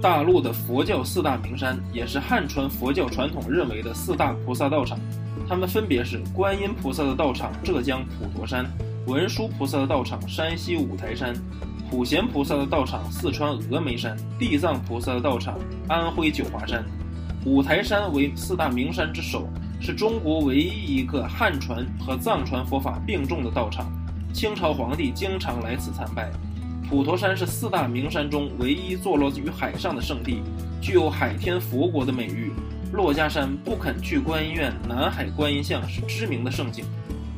大陆的佛教四大名山，也是汉传佛教传统认为的四大菩萨道场，它们分别是观音菩萨的道场浙江普陀山、文殊菩萨的道场山西五台山、普贤菩萨的道场四川峨眉山、地藏菩萨的道场安徽九华山。五台山为四大名山之首，是中国唯一一个汉传和藏传佛法并重的道场，清朝皇帝经常来此参拜。普陀山是四大名山中唯一坐落于海上的圣地，具有海天佛国的美誉。珞珈山不肯去观音院南海观音像是知名的胜景。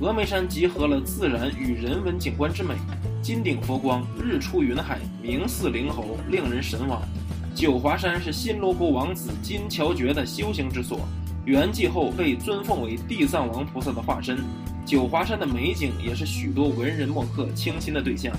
峨眉山集合了自然与人文景观之美，金顶佛光，日出云海，名似灵猴，令人神往。九华山是新罗国王子金乔觉的修行之所，圆寂后被尊奉为地藏王菩萨的化身。九华山的美景也是许多文人墨客倾心的对象。